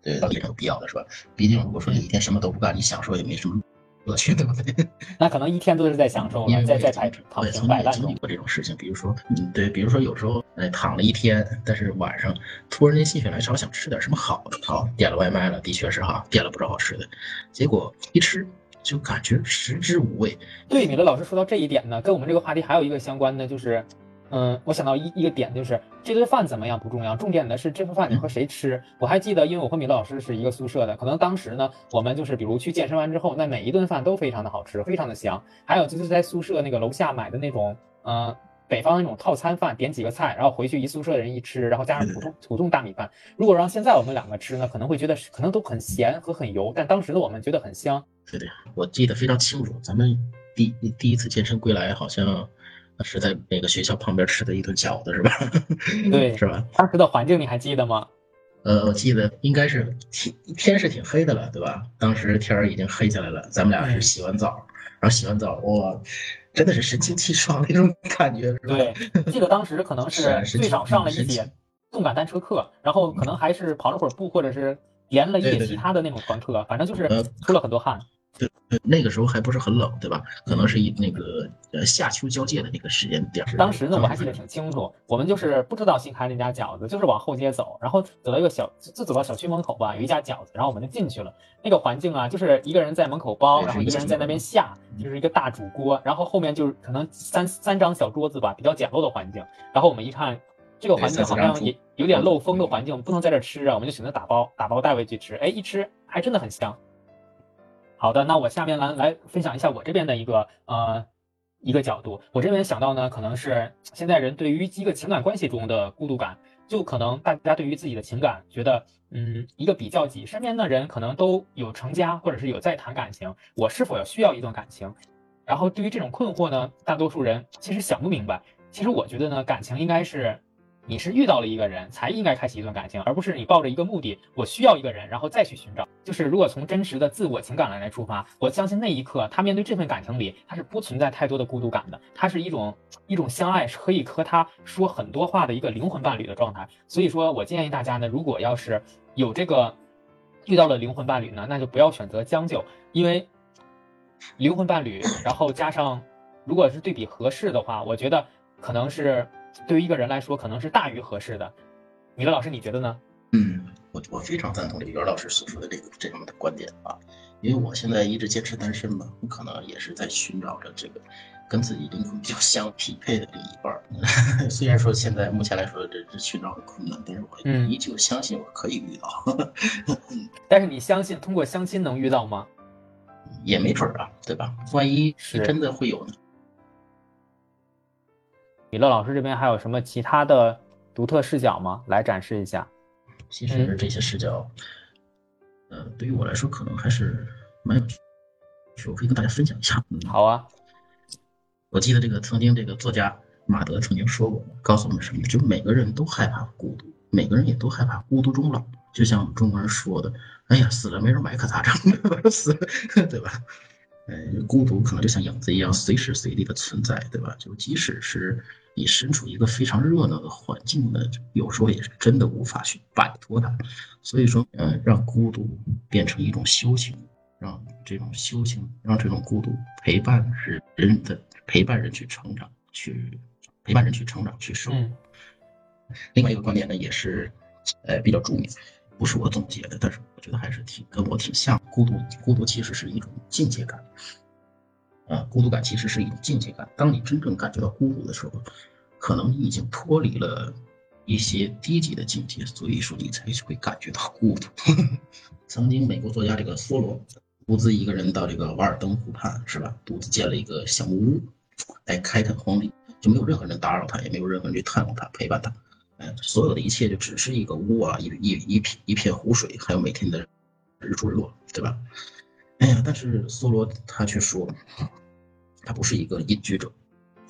C: 对，到底是有必要的，是吧？毕竟如果说你一天什么都不干，你享受也没什么乐趣，对不对？
A: 那可能一天都是在享受，在在躺躺平摆烂
C: 经历过这种事情，比如说，嗯，对，比如说有时候，哎，躺了一天，但是晚上突然间心血来潮想吃点什么好的，好点了外卖了，的确是哈，点了不少好吃的，结果一吃就感觉食之无味。
A: 对，米勒老师说到这一点呢，跟我们这个话题还有一个相关的，就是。嗯，我想到一一个点，就是这顿饭怎么样不重要，重点的是这顿饭你和谁吃。我还记得，因为我和米勒老师是一个宿舍的，可能当时呢，我们就是比如去健身完之后，那每一顿饭都非常的好吃，非常的香。还有就是在宿舍那个楼下买的那种，嗯，北方那种套餐饭，点几个菜，然后回去一宿舍的人一吃，然后加上普通普通大米饭。如果让现在我们两个吃呢，可能会觉得可能都很咸和很油，但当时的我们觉得很香。
C: 对的，我记得非常清楚，咱们第第一次健身归来好像。是在那个学校旁边吃的一顿饺子是吧？
A: 对，
C: 是吧？
A: 当时的环境你还记得吗？
C: 呃，我记得应该是天天是挺黑的了，对吧？当时天儿已经黑下来了，咱们俩是洗完澡，然后洗完澡，哇，真的是神清气爽那种感觉，是吧？
A: 对，记得当时可能 是最少上了一节动感单车课，然后可能还是跑了会儿步，或者是连了一节其他的那种团课，反正就是出了很多汗。
C: 对对，那个时候还不是很冷，对吧？可能是以那个呃夏秋交界的那个时间点。
A: 当时呢，我还记得挺清楚，我们就是不知道新开那家饺子，就是往后街走，然后走到一个小，就走到小区门口吧，有一家饺子，然后我们就进去了。那个环境啊，就是一个人在门口包，然后一个人在那边下，就是一个大煮锅，然后后面就是可能三三张小桌子吧，比较简陋的环境。然后我们一看，这个环境好像也有点漏风的环境，不能在这吃啊，我们就选择打包打包带回去吃。哎，一吃还真的很香。好的，那我下面来来分享一下我这边的一个呃一个角度。我这边想到呢，可能是现在人对于一个情感关系中的孤独感，就可能大家对于自己的情感觉得，嗯，一个比较级，身边的人可能都有成家或者是有在谈感情，我是否要需要一段感情？然后对于这种困惑呢，大多数人其实想不明白。其实我觉得呢，感情应该是。你是遇到了一个人才应该开启一段感情，而不是你抱着一个目的，我需要一个人，然后再去寻找。就是如果从真实的自我情感来来出发，我相信那一刻他面对这份感情里，他是不存在太多的孤独感的，他是一种一种相爱，是可以和他说很多话的一个灵魂伴侣的状态。所以说我建议大家呢，如果要是有这个遇到了灵魂伴侣呢，那就不要选择将就，因为灵魂伴侣，然后加上如果是对比合适的话，我觉得可能是。对于一个人来说，可能是大于合适的。米勒老师，你觉得呢？
C: 嗯，我我非常赞同这个袁老师所说的这个这方面的观点啊，因为我现在一直坚持单身嘛，我可能也是在寻找着这个跟自己灵魂比较相匹配的另一半。虽然说现在目前来说这这寻找很困难，但是我依旧相信我可以遇到。
A: 但是你相信通过相亲能遇到吗？
C: 也没准啊，对吧？万一是真的会有呢？
A: 米勒老师这边还有什么其他的独特视角吗？来展示一下。
C: 其实这些视角，呃，对于我来说可能还是蛮有趣，我可以跟大家分享一下。
A: 好啊。
C: 我记得这个曾经这个作家马德曾经说过，告诉我们什么？就每个人都害怕孤独，每个人也都害怕孤独终老。就像我们中国人说的：“哎呀，死了没人埋可咋整？死了，对吧？”呃，孤独可能就像影子一样，随时随地的存在，对吧？就即使是你身处一个非常热闹的环境呢，有时候也是真的无法去摆脱它。所以说，呃，让孤独变成一种修行，让这种修行，让这种孤独陪伴人的陪伴人去成长，去陪伴人去成长，去生活。另外一个观点呢，也是呃比较著名。不是我总结的，但是我觉得还是挺跟我挺像。孤独，孤独其实是一种境界感，啊，孤独感其实是一种境界感。当你真正感觉到孤独的时候，可能你已经脱离了一些低级的境界，所以说你才会感觉到孤独。曾经美国作家这个梭罗独自一个人到这个瓦尔登湖畔，是吧？独自建了一个小木屋，来开垦荒地，就没有任何人打扰他，也没有任何人去探望他，陪伴他。哎，所有的一切就只是一个屋啊，一一一片一片湖水，还有每天的日出日落，对吧？哎呀，但是梭罗他却说，他不是一个隐居者，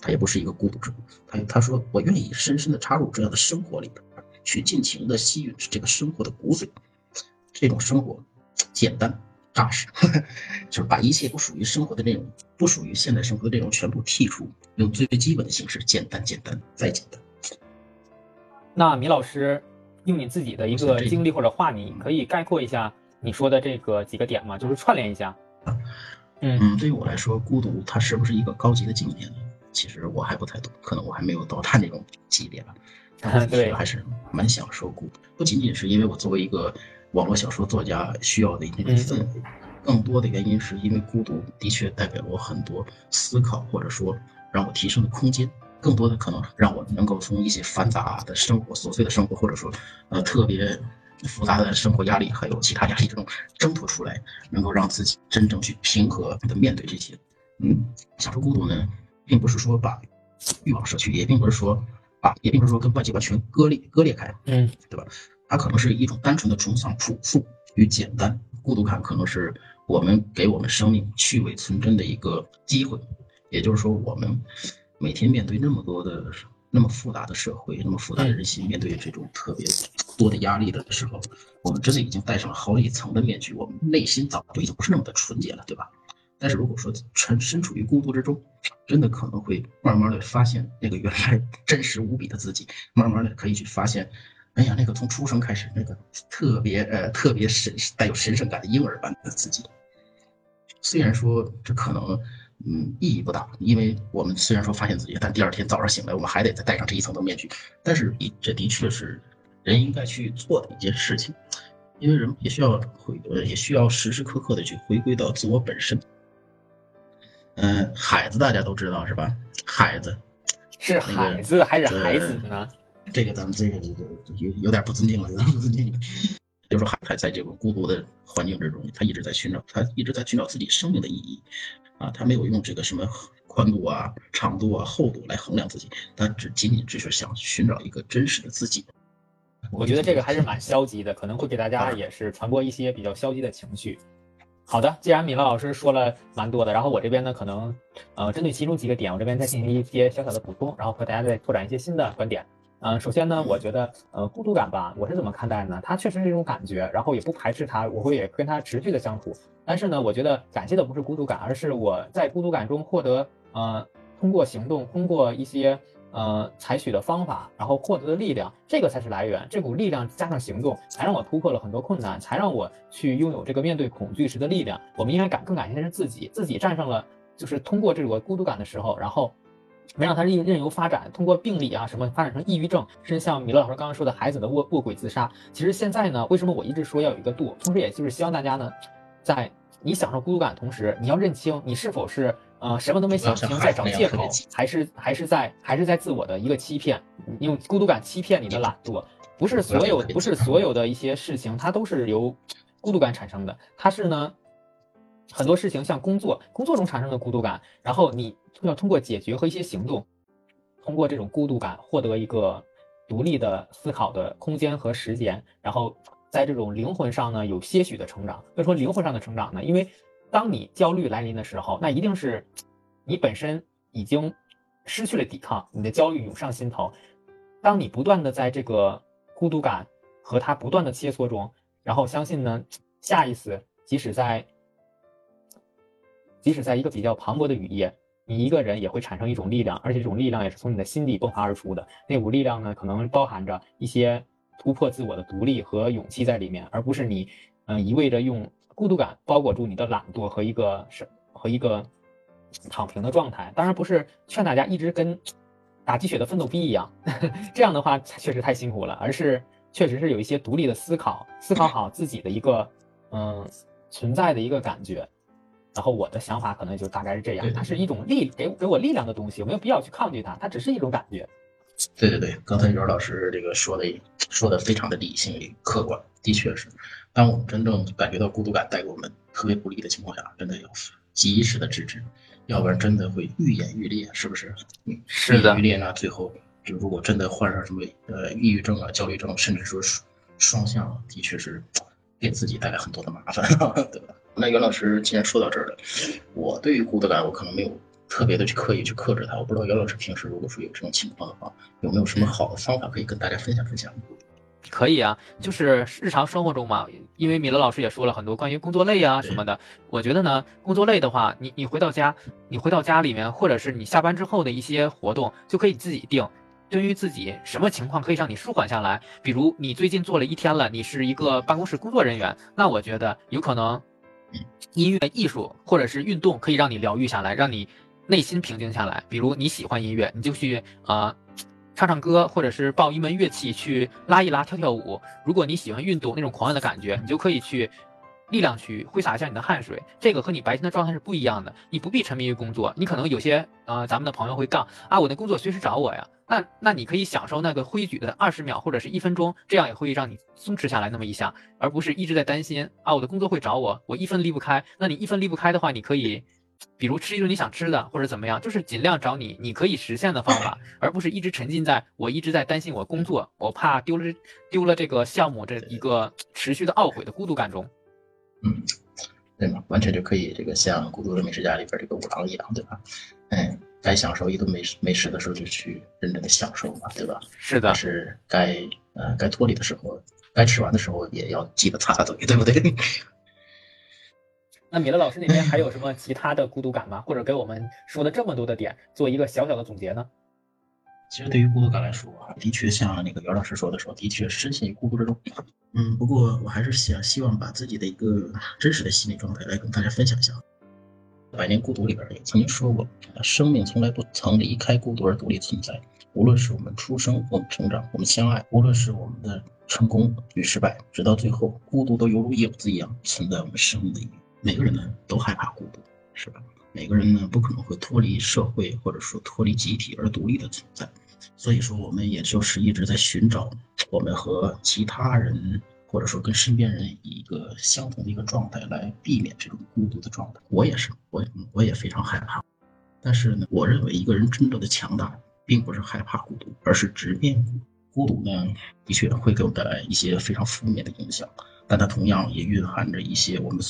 C: 他也不是一个孤独者，他他说我愿意深深的插入这样的生活里边，去尽情的吸吮这个生活的骨髓。这种生活简单扎实，就是把一切不属于生活的内容，不属于现代生活的内容全部剔除，用最基本的形式，简单简单再简单。
A: 那米老师，用你自己的一个经历或者话，你可以概括一下你说的这个几个点吗？就是串联一下。
C: 嗯，对于我来说，孤独它是不是一个高级的境界呢？其实我还不太懂，可能我还没有到他那种级别吧。但 其实还是蛮享受孤独，不仅仅是因为我作为一个网络小说作家需要的那种氛围，更多的原因是因为孤独的确带给了我很多思考，或者说让我提升的空间。更多的可能让我能够从一些繁杂的生活、琐碎的生活，或者说呃特别复杂的生活压力，还有其他压力这种挣脱出来，能够让自己真正去平和的面对这些。嗯，享受孤独呢，并不是说把欲望舍去，也并不是说把，也并不是说跟外界完全割裂割裂开，
A: 嗯，
C: 对吧？它可能是一种单纯的崇尚朴素与简单。孤独感可能是我们给我们生命去伪存真的一个机会，也就是说我们。每天面对那么多的、那么复杂的社会，那么复杂的人心，面对这种特别多的压力的时候，我们真的已经戴上了好几层的面具，我们内心早就已经不是那么的纯洁了，对吧？但是如果说身身处于孤独之中，真的可能会慢慢的发现那个原来真实无比的自己，慢慢的可以去发现，哎呀，那个从出生开始那个特别呃特别神带有神圣感的婴儿般的自己。虽然说这可能嗯意义不大，因为我们虽然说发现自己，但第二天早上醒来，我们还得再戴上这一层层面具。但是这的确是人应该去做的一件事情，因为人也需要回呃也需要时时刻刻的去回归到自我本身。嗯，海子大家都知道是吧？海子
A: 是海子还是孩子呢？
C: 这个咱们这个有有点不尊敬了，有点不尊敬。就是说，海在这个孤独的环境之中，他一直在寻找，他一直在寻找自己生命的意义。啊，他没有用这个什么宽度啊、长度啊、厚度来衡量自己，他只仅仅只是想寻找一个真实的自己。
A: 我觉得这个还是蛮消极的，可能会给大家也是传播一些比较消极的情绪。好的，既然米乐老师说了蛮多的，然后我这边呢，可能呃针对其中几个点，我这边再进行一些小小的补充，然后和大家再拓展一些新的观点。嗯，首先呢，我觉得呃孤独感吧，我是怎么看待呢？它确实是一种感觉，然后也不排斥它，我会也跟它持续的相处。但是呢，我觉得感谢的不是孤独感，而是我在孤独感中获得呃通过行动，通过一些呃采取的方法，然后获得的力量，这个才是来源。这股力量加上行动，才让我突破了很多困难，才让我去拥有这个面对恐惧时的力量。我们应该感更感谢的是自己，自己战胜了，就是通过这个孤独感的时候，然后。没让他任任由发展，通过病理啊什么发展成抑郁症，甚至像米勒老师刚刚说的孩子的卧卧轨自杀。其实现在呢，为什么我一直说要有一个度？同时也就是希望大家呢，在你享受孤独感的同时，你要认清你是否是呃什么都没想清，在找借口，还是还是在还是在自我的一个欺骗，用孤独感欺骗你的懒惰。不是所有不是所有的一些事情，它都是由孤独感产生的，它是呢。很多事情像工作，工作中产生的孤独感，然后你要通过解决和一些行动，通过这种孤独感获得一个独立的思考的空间和时间，然后在这种灵魂上呢有些许的成长。为什么灵魂上的成长呢？因为当你焦虑来临的时候，那一定是你本身已经失去了抵抗，你的焦虑涌上心头。当你不断的在这个孤独感和它不断的切磋中，然后相信呢，下一次即使在即使在一个比较磅礴的雨夜，你一个人也会产生一种力量，而且这种力量也是从你的心底迸发而出的。那股力量呢，可能包含着一些突破自我的独立和勇气在里面，而不是你，嗯，一味着用孤独感包裹住你的懒惰和一个是和一个躺平的状态。当然不是劝大家一直跟打鸡血的奋斗逼一样，这样的话确实太辛苦了，而是确实是有一些独立的思考，思考好自己的一个嗯存在的一个感觉。然后我的想法可能就大概是这样，它是一种力给给我力量的东西，我没有必要去抗拒它，它只是一种感觉。
C: 对对对，刚才袁老师这个说的说的非常的理性客观，的确是，当我们真正感觉到孤独感带给我们特别不利的情况下，真的要及时的制止，要不然真的会愈演愈烈，是不是？
A: 嗯，是的。
C: 愈烈呢，最后就如果真的患上什么呃抑郁症啊、焦虑症，甚至说双向，的确是给自己带来很多的麻烦，对吧？那袁老师既然说到这儿了，我对于孤独感，我可能没有特别的去刻意去克制它。我不知道袁老师平时如果说有这种情况的话，有没有什么好的方法可以跟大家分享分享？
A: 可以啊，就是日常生活中嘛，因为米勒老师也说了很多关于工作累啊什么的。我觉得呢，工作累的话，你你回到家，你回到家里面，或者是你下班之后的一些活动，就可以自己定。对于自己什么情况可以让你舒缓下来？比如你最近做了一天了，你是一个办公室工作人员，那我觉得有可能。音乐、艺术或者是运动可以让你疗愈下来，让你内心平静下来。比如你喜欢音乐，你就去啊唱唱歌，或者是抱一门乐器去拉一拉、跳跳舞。如果你喜欢运动那种狂野的感觉，你就可以去力量去挥洒一下你的汗水。这个和你白天的状态是不一样的。你不必沉迷于工作，你可能有些呃咱们的朋友会杠啊，我的工作随时找我呀。那那你可以享受那个挥举的二十秒或者是一分钟，这样也会让你松弛下来那么一下，而不是一直在担心啊，我的工作会找我，我一分离不开。那你一分离不开的话，你可以，比如吃一顿你想吃的，或者怎么样，就是尽量找你你可以实现的方法，而不是一直沉浸在我一直在担心我工作，我怕丢了丢了这个项目这一个持续的懊悔的孤独感中。
C: 嗯，对吗？完全就可以这个像《孤独的美食家》里边这个五郎一样，对吧？嗯。该享受一顿美食美食的时候，就去认真的享受嘛，对吧？
A: 是的。
C: 是该呃该脱离的时候，该吃完的时候，也要记得擦擦嘴，对不对？
A: 那米勒老师那边还有什么其他的孤独感吗？或者给我们说的这么多的点，做一个小小的总结呢？
C: 其实对于孤独感来说，的确像那个姚老师说的说，的确深陷于孤独之中。嗯，不过我还是想希望把自己的一个真实的心理状态来跟大家分享一下。《百年孤独》里边也曾经说过，生命从来不曾离开孤独而独立存在。无论是我们出生，我们成长，我们相爱，无论是我们的成功与失败，直到最后，孤独都犹如影子一样存在我们生命的。每个人呢都害怕孤独，是吧？每个人呢不可能会脱离社会或者说脱离集体而独立的存在。所以说，我们也就是一直在寻找我们和其他人或者说跟身边人一个相同的一个状态来避免这种孤独的状态。我也是，我我也非常害怕。但是呢，我认为一个人真正的强大。并不是害怕孤独，而是直面孤独呢。的确会给我们带来一些非常负面的影响，但它同样也蕴含着一些我们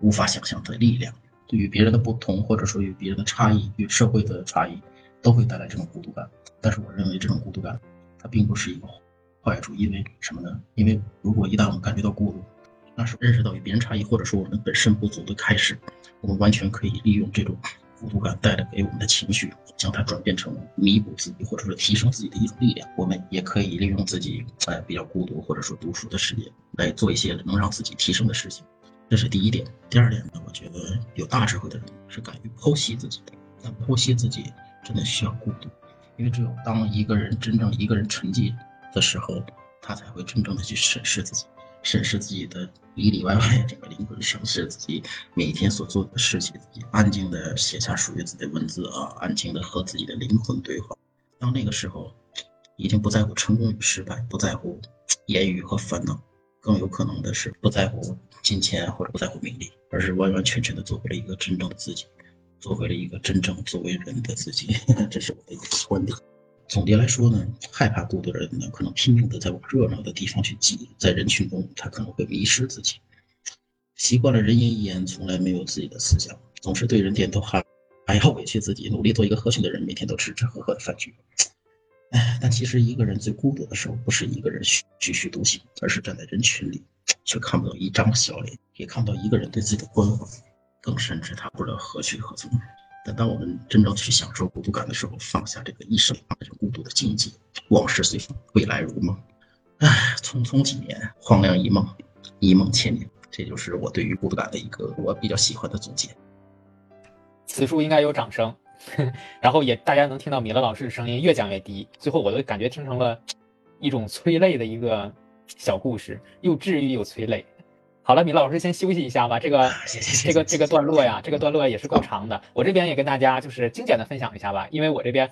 C: 无法想象的力量。对于别人的不同，或者说与别人的差异、与社会的差异，都会带来这种孤独感。但是我认为这种孤独感，它并不是一个坏处，因为什么呢？因为如果一旦我们感觉到孤独，那是认识到与别人差异，或者说我们本身不足的开始。我们完全可以利用这种。孤独感带来给我们的情绪，将它转变成弥补自己或者说提升自己的一种力量。我们也可以利用自己在比较孤独或者说独处的时间，来做一些能让自己提升的事情。这是第一点。第二点呢，我觉得有大智慧的人是敢于剖析自己的。但剖析自己真的需要孤独，因为只有当一个人真正一个人沉寂的时候，他才会真正的去审视自己。审视自己的里里外外，整个灵魂，审视自己每天所做的事情，自己安静的写下属于自己的文字啊，安静的和自己的灵魂对话。到那个时候，已经不在乎成功与失败，不在乎言语和烦恼，更有可能的是不在乎金钱或者不在乎名利，而是完完全全的做回了一个真正的自己，做回了一个真正作为人的自己。这是我的一个观点。总结来说呢，害怕孤独的人呢，可能拼命的在往热闹的地方去挤，在人群中他可能会迷失自己，习惯了人言一言，从来没有自己的思想，总是对人点头哈，还要委屈自己，努力做一个合群的人，每天都吃吃喝喝的饭局。哎，但其实一个人最孤独的时候，不是一个人踽踽独行，而是站在人群里，却看不到一张笑脸，也看不到一个人对自己的关怀，更甚至他不知道何去何从。但当我们真正去享受孤独感的时候，放下这个一生这种孤独的境界，往事随风，未来如梦。唉，匆匆几年，黄粱一梦，一梦千年。这就是我对于孤独感的一个我比较喜欢的总结。
A: 此处应该有掌声，然后也大家能听到米勒老师的声音越讲越低，最后我都感觉听成了一种催泪的一个小故事，又治愈又催泪。好了，米勒老师先休息一下吧。这个 这个这个段落呀，这个段落也是够长的。我这边也跟大家就是精简的分享一下吧，因为我这边。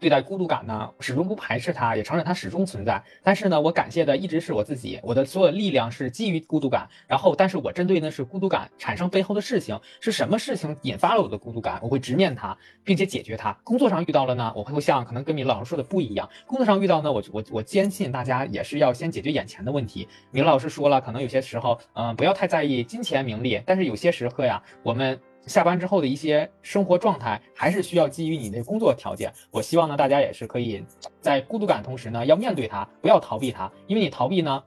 A: 对待孤独感呢，始终不排斥它，也承认它始终存在。但是呢，我感谢的一直是我自己，我的所有力量是基于孤独感。然后，但是我针对的是孤独感产生背后的事情是什么事情引发了我的孤独感，我会直面它，并且解决它。工作上遇到了呢，我会像可能跟米老师说的不一样。工作上遇到呢，我我我坚信大家也是要先解决眼前的问题。米老师说了，可能有些时候，嗯，不要太在意金钱名利，但是有些时刻呀，我们。下班之后的一些生活状态，还是需要基于你的工作条件。我希望呢，大家也是可以在孤独感同时呢，要面对它，不要逃避它。因为你逃避呢，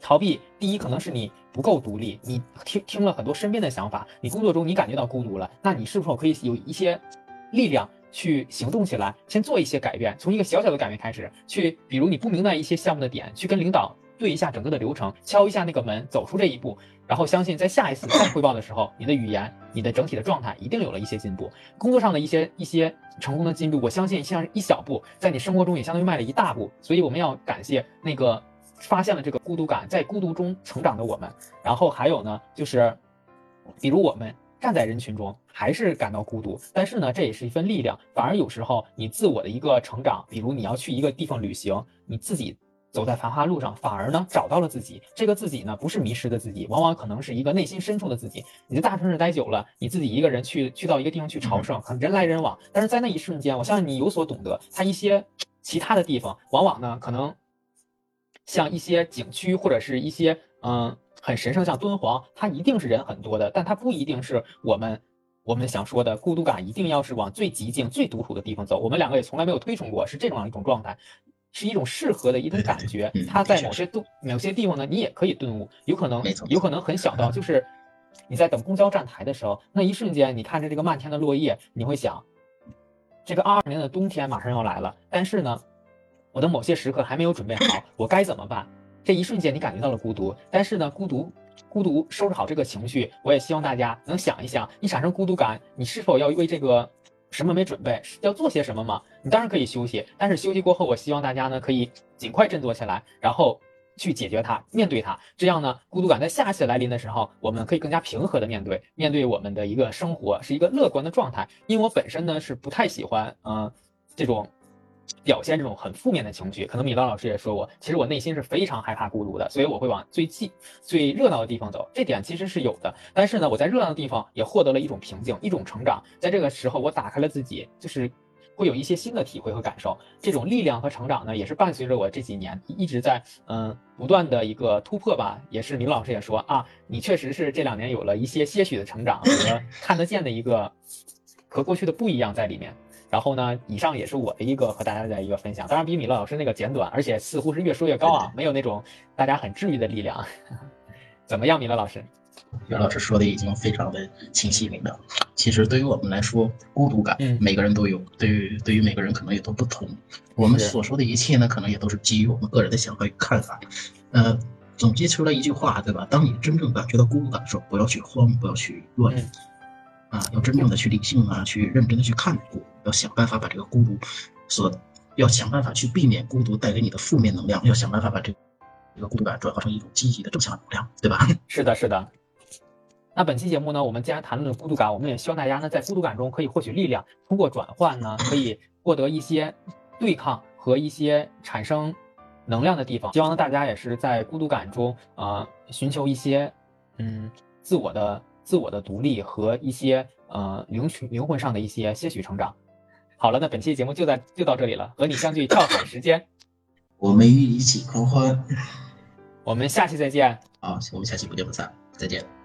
A: 逃避第一可能是你不够独立，你听听了很多身边的想法，你工作中你感觉到孤独了，那你是否可以有一些力量去行动起来，先做一些改变，从一个小小的改变开始，去比如你不明白一些项目的点，去跟领导。对一下整个的流程，敲一下那个门，走出这一步，然后相信在下一次再汇报的时候，你的语言、你的整体的状态一定有了一些进步。工作上的一些一些成功的进步，我相信像一小步，在你生活中也相当于迈了一大步。所以我们要感谢那个发现了这个孤独感，在孤独中成长的我们。然后还有呢，就是比如我们站在人群中还是感到孤独，但是呢，这也是一份力量。反而有时候你自我的一个成长，比如你要去一个地方旅行，你自己。走在繁华路上，反而呢找到了自己。这个自己呢，不是迷失的自己，往往可能是一个内心深处的自己。你在大城市待久了，你自己一个人去去到一个地方去朝圣，可能人来人往，但是在那一瞬间，我相信你有所懂得。它一些其他的地方，往往呢可能像一些景区或者是一些嗯很神圣，像敦煌，它一定是人很多的，但它不一定是我们我们想说的孤独感，一定要是往最极静、最独处的地方走。我们两个也从来没有推崇过是这种一种状态。是一种适合的一种感觉，它在某些都某些地方呢，你也可以顿悟，有可能有可能很小到就是你在等公交站台的时候，那一瞬间你看着这个漫天的落叶，你会想，这个二二年的冬天马上要来了，但是呢，我的某些时刻还没有准备好，我该怎么办？这一瞬间你感觉到了孤独，但是呢，孤独孤独收拾好这个情绪，我也希望大家能想一想，你产生孤独感，你是否要为这个什么没准备，要做些什么吗？你当然可以休息，但是休息过后，我希望大家呢可以尽快振作起来，然后。去解决它，面对它，这样呢，孤独感在下次来临的时候，我们可以更加平和的面对，面对我们的一个生活是一个乐观的状态。因为我本身呢是不太喜欢，嗯，这种表现这种很负面的情绪。可能米高老师也说过，其实我内心是非常害怕孤独的，所以我会往最近最热闹的地方走。这点其实是有的，但是呢，我在热闹的地方也获得了一种平静，一种成长。在这个时候，我打开了自己，就是。会有一些新的体会和感受，这种力量和成长呢，也是伴随着我这几年一直在嗯不断的一个突破吧。也是明老师也说啊，你确实是这两年有了一些些许的成长和看得见的一个和过去的不一样在里面。然后呢，以上也是我的一个和大家的一个分享，当然比米勒老师那个简短，而且似乎是越说越高啊，没有那种大家很治愈的力量。怎么样，米勒老师？
C: 袁老师说的已经非常的清晰明了。其实对于我们来说，孤独感，每个人都有。对于对于每个人可能也都不同。我们所说的一切呢，可能也都是基于我们个人的想法与看法。呃，总结出来一句话，对吧？当你真正感觉到孤独感的时候，不要去慌，不要去乱，啊，要真正的去理性啊，去认真的去看孤，要想办法把这个孤独，所要想办法去避免孤独带给你的负面能量，要想办法把这这个孤独感转化成一种积极的正向能量，对吧？
A: 是的，是的。那本期节目呢，我们既然谈论了孤独感，我们也希望大家呢在孤独感中可以获取力量，通过转换呢可以获得一些对抗和一些产生能量的地方。希望大家也是在孤独感中啊寻求一些嗯自我的自我的独立和一些呃灵许灵魂上的一些些许成长。好了，那本期节目就在就到这里了，和你相聚跳海时间，
C: 我们与你一起狂欢。
A: 我们下期再见。
C: 好，我们下期不见不散，再见。